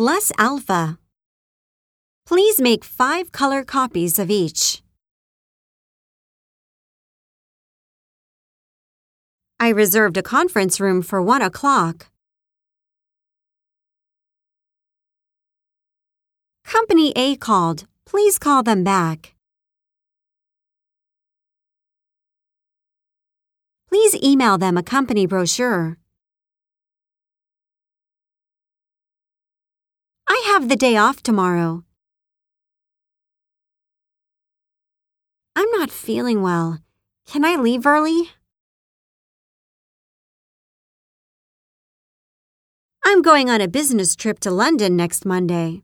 plus alpha. Please make five color copies of each. I reserved a conference room for one o'clock. Company A called. Please call them back. Please email them a company brochure. Have the day off tomorrow. I'm not feeling well. Can I leave early? I'm going on a business trip to London next Monday.